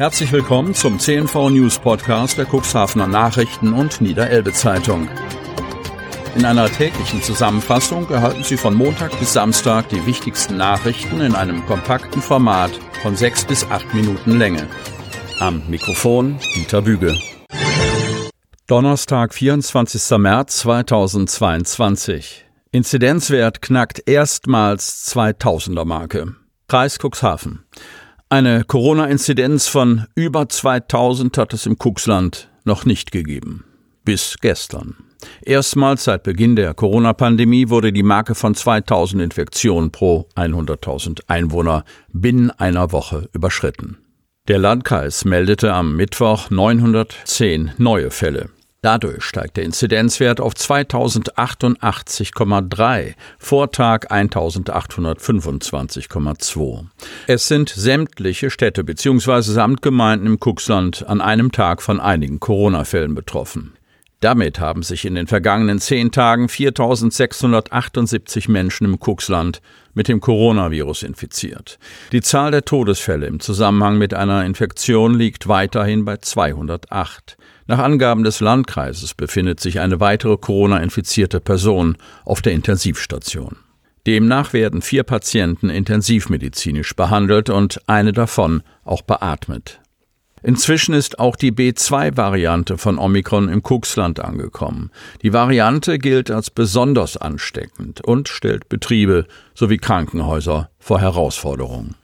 Herzlich willkommen zum CNV News Podcast der Cuxhavener Nachrichten und Niederelbe Zeitung. In einer täglichen Zusammenfassung erhalten Sie von Montag bis Samstag die wichtigsten Nachrichten in einem kompakten Format von sechs bis acht Minuten Länge. Am Mikrofon Dieter Büge. Donnerstag, 24. März 2022. Inzidenzwert knackt erstmals 2000er Marke. Kreis Cuxhaven. Eine Corona-Inzidenz von über 2000 hat es im Cuxland noch nicht gegeben. Bis gestern. Erstmals seit Beginn der Corona-Pandemie wurde die Marke von 2000 Infektionen pro 100.000 Einwohner binnen einer Woche überschritten. Der Landkreis meldete am Mittwoch 910 neue Fälle. Dadurch steigt der Inzidenzwert auf 2088,3, Vortag 1825,2. Es sind sämtliche Städte bzw. Samtgemeinden im Cuxland an einem Tag von einigen Corona-Fällen betroffen. Damit haben sich in den vergangenen zehn Tagen 4.678 Menschen im Cuxland mit dem Coronavirus infiziert. Die Zahl der Todesfälle im Zusammenhang mit einer Infektion liegt weiterhin bei 208. Nach Angaben des Landkreises befindet sich eine weitere Corona-infizierte Person auf der Intensivstation. Demnach werden vier Patienten intensivmedizinisch behandelt und eine davon auch beatmet. Inzwischen ist auch die B2-Variante von Omikron im Cuxland angekommen. Die Variante gilt als besonders ansteckend und stellt Betriebe sowie Krankenhäuser vor Herausforderungen.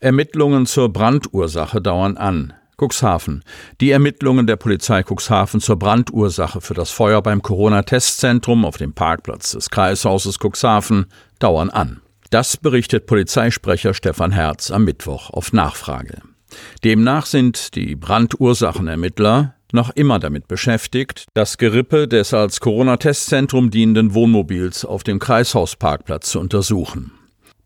Ermittlungen zur Brandursache dauern an. Cuxhaven. Die Ermittlungen der Polizei Cuxhaven zur Brandursache für das Feuer beim Corona-Testzentrum auf dem Parkplatz des Kreishauses Cuxhaven dauern an. Das berichtet Polizeisprecher Stefan Herz am Mittwoch auf Nachfrage. Demnach sind die Brandursachenermittler noch immer damit beschäftigt, das Gerippe des als Corona-Testzentrum dienenden Wohnmobils auf dem Kreishausparkplatz zu untersuchen.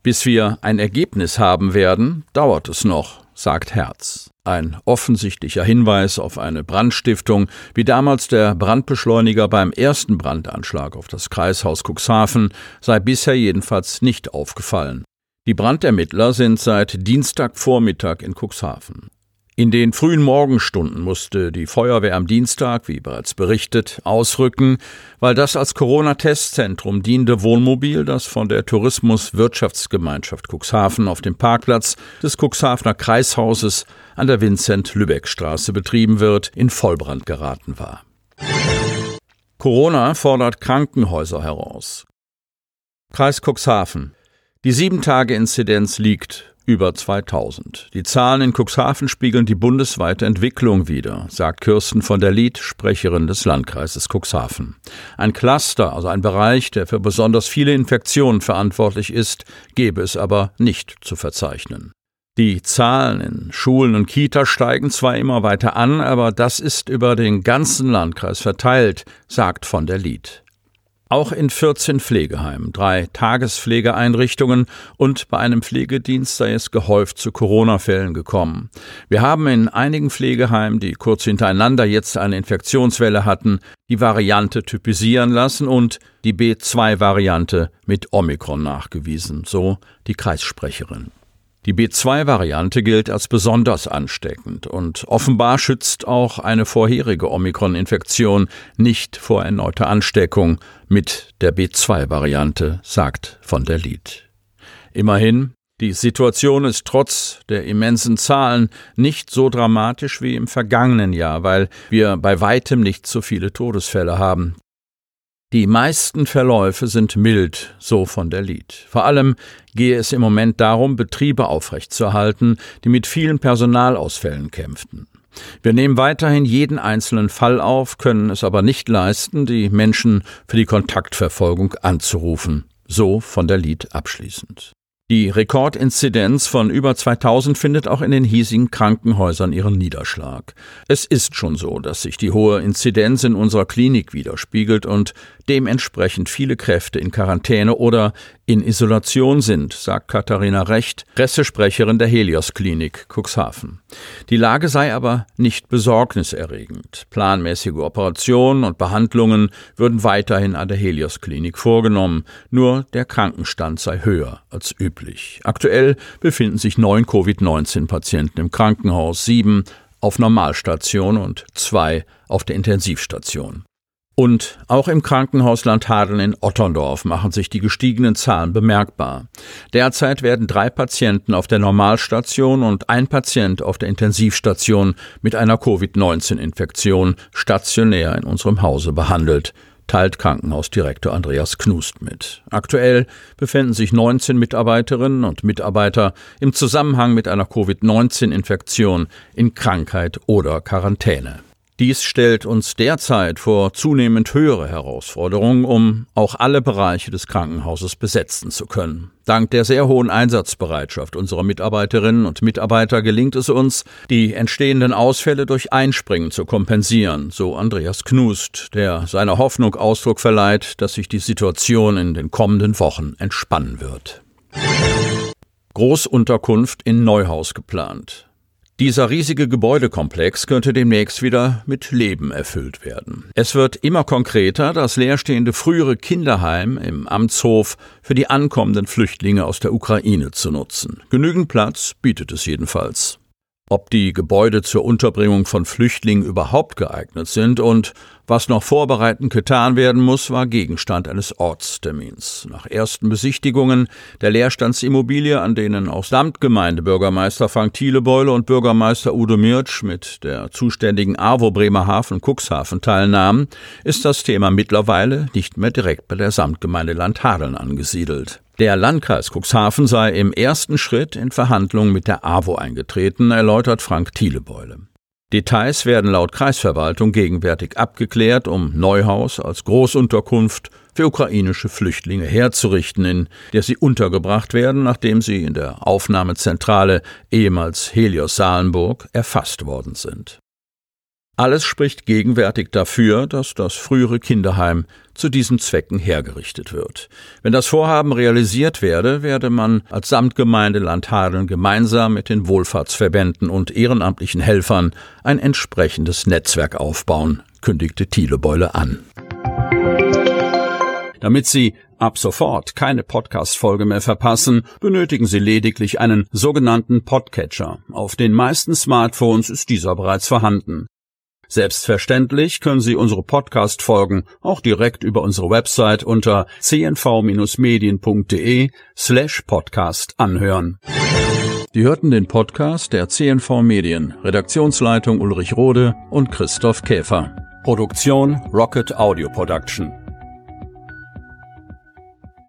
Bis wir ein Ergebnis haben werden, dauert es noch, sagt Herz. Ein offensichtlicher Hinweis auf eine Brandstiftung, wie damals der Brandbeschleuniger beim ersten Brandanschlag auf das Kreishaus Cuxhaven, sei bisher jedenfalls nicht aufgefallen. Die Brandermittler sind seit Dienstagvormittag in Cuxhaven. In den frühen Morgenstunden musste die Feuerwehr am Dienstag, wie bereits berichtet, ausrücken, weil das als Corona-Testzentrum dienende Wohnmobil, das von der Tourismus-Wirtschaftsgemeinschaft Cuxhaven auf dem Parkplatz des Cuxhavener Kreishauses an der Vincent-Lübeck-Straße betrieben wird, in Vollbrand geraten war. Corona fordert Krankenhäuser heraus. Kreis Cuxhaven. Die Sieben-Tage-Inzidenz liegt über 2000. Die Zahlen in Cuxhaven spiegeln die bundesweite Entwicklung wider, sagt Kirsten von der Lied, Sprecherin des Landkreises Cuxhaven. Ein Cluster, also ein Bereich, der für besonders viele Infektionen verantwortlich ist, gäbe es aber nicht zu verzeichnen. Die Zahlen in Schulen und Kita steigen zwar immer weiter an, aber das ist über den ganzen Landkreis verteilt, sagt von der Lied. Auch in 14 Pflegeheimen, drei Tagespflegeeinrichtungen und bei einem Pflegedienst sei es gehäuft zu Corona-Fällen gekommen. Wir haben in einigen Pflegeheimen, die kurz hintereinander jetzt eine Infektionswelle hatten, die Variante typisieren lassen und die B2-Variante mit Omikron nachgewiesen, so die Kreissprecherin. Die B2-Variante gilt als besonders ansteckend und offenbar schützt auch eine vorherige Omikron-Infektion nicht vor erneuter Ansteckung mit der B2-Variante, sagt von der Lied. Immerhin, die Situation ist trotz der immensen Zahlen nicht so dramatisch wie im vergangenen Jahr, weil wir bei weitem nicht so viele Todesfälle haben. Die meisten Verläufe sind mild, so von der Lied. Vor allem gehe es im Moment darum, Betriebe aufrechtzuerhalten, die mit vielen Personalausfällen kämpften. Wir nehmen weiterhin jeden einzelnen Fall auf, können es aber nicht leisten, die Menschen für die Kontaktverfolgung anzurufen. So von der Lied abschließend. Die Rekordinzidenz von über 2000 findet auch in den hiesigen Krankenhäusern ihren Niederschlag. Es ist schon so, dass sich die hohe Inzidenz in unserer Klinik widerspiegelt und dementsprechend viele Kräfte in Quarantäne oder in Isolation sind, sagt Katharina Recht, Pressesprecherin der Helios Klinik Cuxhaven. Die Lage sei aber nicht besorgniserregend. Planmäßige Operationen und Behandlungen würden weiterhin an der Helios Klinik vorgenommen, nur der Krankenstand sei höher als üblich üblich. Aktuell befinden sich neun Covid-19-Patienten im Krankenhaus, sieben auf Normalstation und zwei auf der Intensivstation. Und auch im Krankenhaus Landhadeln in Otterndorf machen sich die gestiegenen Zahlen bemerkbar. Derzeit werden drei Patienten auf der Normalstation und ein Patient auf der Intensivstation mit einer Covid-19-Infektion stationär in unserem Hause behandelt teilt Krankenhausdirektor Andreas Knust mit. Aktuell befinden sich 19 Mitarbeiterinnen und Mitarbeiter im Zusammenhang mit einer Covid-19-Infektion in Krankheit oder Quarantäne. Dies stellt uns derzeit vor zunehmend höhere Herausforderungen, um auch alle Bereiche des Krankenhauses besetzen zu können. Dank der sehr hohen Einsatzbereitschaft unserer Mitarbeiterinnen und Mitarbeiter gelingt es uns, die entstehenden Ausfälle durch Einspringen zu kompensieren, so Andreas Knust, der seiner Hoffnung Ausdruck verleiht, dass sich die Situation in den kommenden Wochen entspannen wird. Großunterkunft in Neuhaus geplant. Dieser riesige Gebäudekomplex könnte demnächst wieder mit Leben erfüllt werden. Es wird immer konkreter, das leerstehende frühere Kinderheim im Amtshof für die ankommenden Flüchtlinge aus der Ukraine zu nutzen. Genügend Platz bietet es jedenfalls ob die Gebäude zur Unterbringung von Flüchtlingen überhaupt geeignet sind und was noch vorbereitend getan werden muss, war Gegenstand eines Ortstermins. Nach ersten Besichtigungen der Leerstandsimmobilie, an denen auch Samtgemeindebürgermeister Frank Thielebeule und Bürgermeister Udo Mirtsch mit der zuständigen AWO Bremerhaven Cuxhaven teilnahmen, ist das Thema mittlerweile nicht mehr direkt bei der Samtgemeinde Landhadeln angesiedelt. Der Landkreis Cuxhaven sei im ersten Schritt in Verhandlungen mit der AWO eingetreten, erläutert Frank Thielebeule. Details werden laut Kreisverwaltung gegenwärtig abgeklärt, um Neuhaus als Großunterkunft für ukrainische Flüchtlinge herzurichten, in der sie untergebracht werden, nachdem sie in der Aufnahmezentrale ehemals Helios Salenburg erfasst worden sind. Alles spricht gegenwärtig dafür, dass das frühere Kinderheim zu diesen Zwecken hergerichtet wird. Wenn das Vorhaben realisiert werde, werde man als Samtgemeinde Landhadeln gemeinsam mit den Wohlfahrtsverbänden und ehrenamtlichen Helfern ein entsprechendes Netzwerk aufbauen, kündigte Thielebeule an. Damit Sie ab sofort keine Podcast-Folge mehr verpassen, benötigen Sie lediglich einen sogenannten Podcatcher. Auf den meisten Smartphones ist dieser bereits vorhanden. Selbstverständlich können Sie unsere Podcast-Folgen auch direkt über unsere Website unter cnv-medien.de slash podcast anhören. Sie hörten den Podcast der CNV Medien, Redaktionsleitung Ulrich Rode und Christoph Käfer. Produktion Rocket Audio Production.